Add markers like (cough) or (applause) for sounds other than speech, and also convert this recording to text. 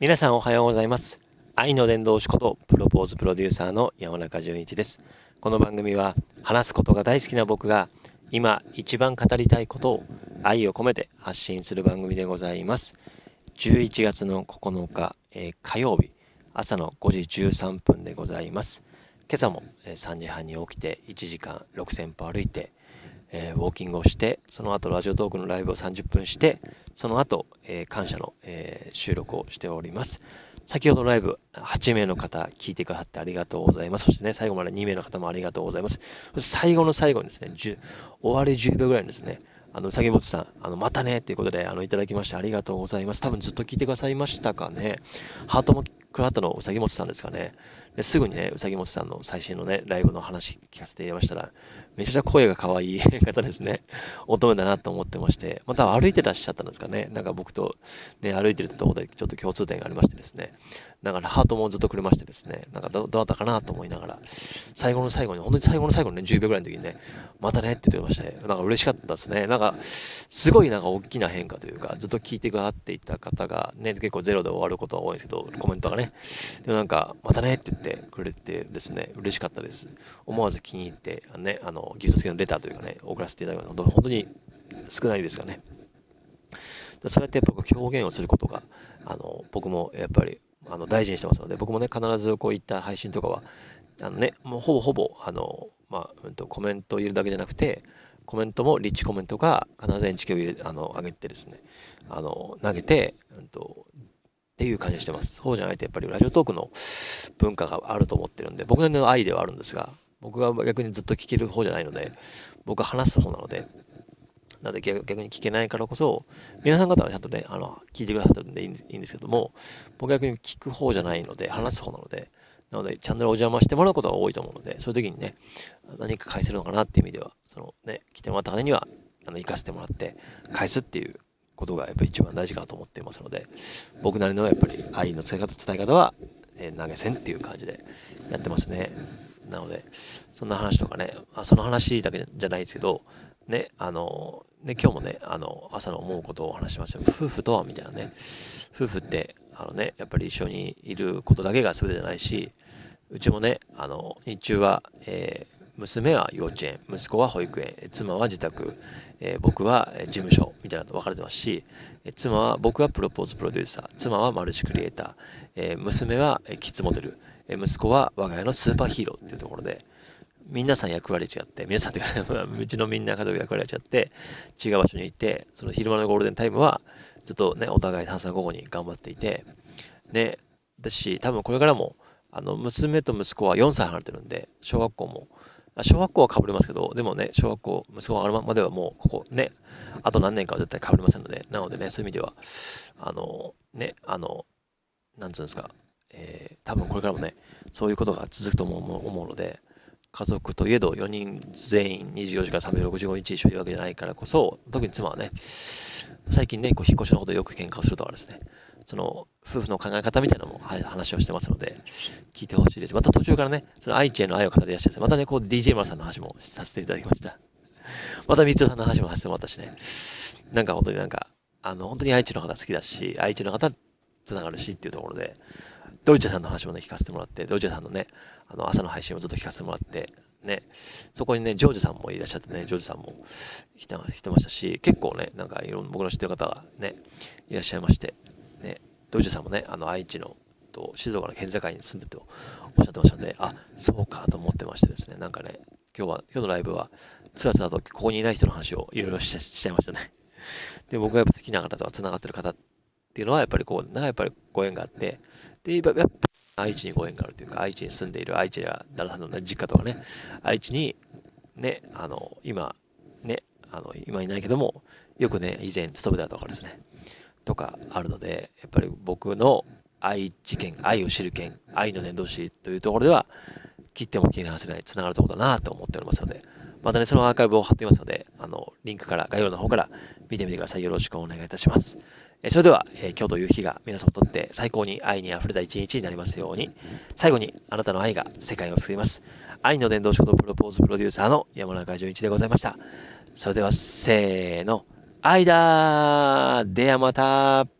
皆さんおはようございます。愛の伝道師ことプロポーズプロデューサーの山中淳一です。この番組は話すことが大好きな僕が今一番語りたいことを愛を込めて発信する番組でございます。11月の9日、えー、火曜日朝の5時13分でございます。今朝も3時半に起きて1時間6000歩歩いてえー、ウォーキングをして、その後ラジオトークのライブを30分して、その後、えー、感謝の、えー、収録をしております。先ほどライブ、8名の方聞いてくださってありがとうございます。そしてね、最後まで2名の方もありがとうございます。最後の最後にですね、終わり10秒ぐらいにですね、あの、うさぎもちさん、あの、またねっていうことで、あの、いただきましてありがとうございます。多分ずっと聞いてくださいましたかね。ハートもクラットのうさぎもちさんですかね。ですぐにね、うさぎもちさんの最新のね、ライブの話聞かせていましたら、めちゃくちゃ声が可愛い (laughs) 方ですね。乙女だなと思ってまして、また歩いてらっしゃったんですかね。なんか僕とね、歩いてるところでちょっと共通点がありましてですね。だからハートもずっとくれましてですね、なんかどどうだったかなと思いながら、最後の最後に、本当に最後の最後のね、10秒ぐらいの時にね、またねって言ってまして、なんか嬉しかったですね。なんか、すごいなんか大きな変化というか、ずっと聞いてくださっていた方が、ね、結構ゼロで終わることが多いんですけど、コメントがね。ねでもなんか、またねって言ってくれてですね、嬉しかったです。思わず気に入って、あのね、あの、ギフト付きのレターというかね、送らせていただくのは、本当に少ないですかね。そうやって僕表現をすることが、あの、僕もやっぱり、あの、大事にしてますので、僕もね、必ずこういった配信とかは、あのね、もうほぼほぼ、あの、まあ、うんと、コメントを入れるだけじゃなくて、コメントもリッチコメントが必ずエンチキを入れ、あの、上げてですね、あの、投げて、うんと、っていう感じしてます。そうじゃないとやっぱりラジオトークの文化があると思ってるんで、僕の愛ではあるんですが、僕は逆にずっと聞ける方じゃないので、僕は話す方なので、なので逆に聞けないからこそ、皆さん方はちゃんとね、あの、聞いてくださってるんでいいんですけども、僕は逆に聞く方じゃないので、話す方なので、なので、チャンネルお邪魔してもらうことが多いと思うので、そういう時にね、何か返せるのかなっていう意味では、そのね、来てもらった方には、あの、行かせてもらって、返すっていうことがやっぱり一番大事かなと思っていますので、僕なりのやっぱり愛の伝え方、伝え方は、えー、投げ銭っていう感じでやってますね。なので、そんな話とかね、あその話だけじゃないですけど、ね、あの、ね、今日もね、あの、朝の思うことをお話しました。夫婦とはみたいなね、夫婦って、あのね、やっぱり一緒にいることだけが全てじゃないし、うちもね、あの、日中は、えー娘は幼稚園、息子は保育園、妻は自宅、えー、僕は事務所みたいなと分かれてますし、妻は、僕はプロポーズプロデューサー、妻はマルチクリエイター、えー、娘はキッズモデル、え息子は我が家のスーパーヒーローっていうところで、皆さん役割違って、皆さんっていうか、うちのみんな家族役割違って、違う場所にいて、その昼間のゴールデンタイムは、ずっとね、お互い探査午後に頑張っていて、で、だし、多分これからも、あの、娘と息子は4歳離れてるんで、小学校も、小学校は被りますけど、でもね、小学校、息子があるまではもう、ここね、あと何年かは絶対被りませんので、なのでね、そういう意味では、あの、ね、あの、なんつうんですか、えー、多分これからもね、そういうことが続くと思うので、家族といえど4人全員24時間365日一緒いるわけじゃないからこそ、特に妻はね、最近ね、こう引っ越しのことよく喧嘩をするとかですね、その夫婦の考え方みたいなのも話をしてますので、聞いてほしいです。また途中からね、その愛知への愛を語り出して、またね、こう DJ 村さんの話もさせていただきました。また三つさんの話もさせてもらったしね、なんか本当になんか、あの、本当に愛知の方好きだし、愛知の方つながるしっていうところで、ドルチェさんの話もね、聞かせてもらって、ドルチェさんのね、あの、朝の配信をずっと聞かせてもらって、ね、そこにね、ジョージさんもいらっしゃってね、ジョージさんも来て来てましたし、結構ね、なんかいろんな僕の知ってる方がね、いらっしゃいまして、ドルチェさんもね、あの、愛知のと静岡の県境に住んでとおっしゃってましたので、あ、そうかと思ってましてですね、なんかね、今日は、今日のライブは、つらつらとここにいない人の話をいろいろしちゃいましたね。で、僕がやっぱ好きな方とか繋がってる方っていうのは、やっぱりこう、なやっぱりご縁があって、で、やっぱ愛知にご縁があるというか、愛知に住んでいる、愛知や旦那さんの、ね、実家とかね、愛知に、ね、あの、今、ね、あの、今いないけども、よくね、以前勤めたとかですね、とかあるので、やっぱり僕の愛知県、愛を知る県、愛の伝道師というところでは、切っても切り離せない、つながるところだなと思っておりますので、またね、そのアーカイブを貼っていますので、あの、リンクから、概要欄の方から見てみてください。よろしくお願いいたします。えそれでは、え、今日という日が皆様にとって最高に愛に溢れた一日になりますように、最後にあなたの愛が世界を救います。愛の伝道師ことプロポーズプロデューサーの山中淳一でございました。それでは、せーの、愛だーではまた。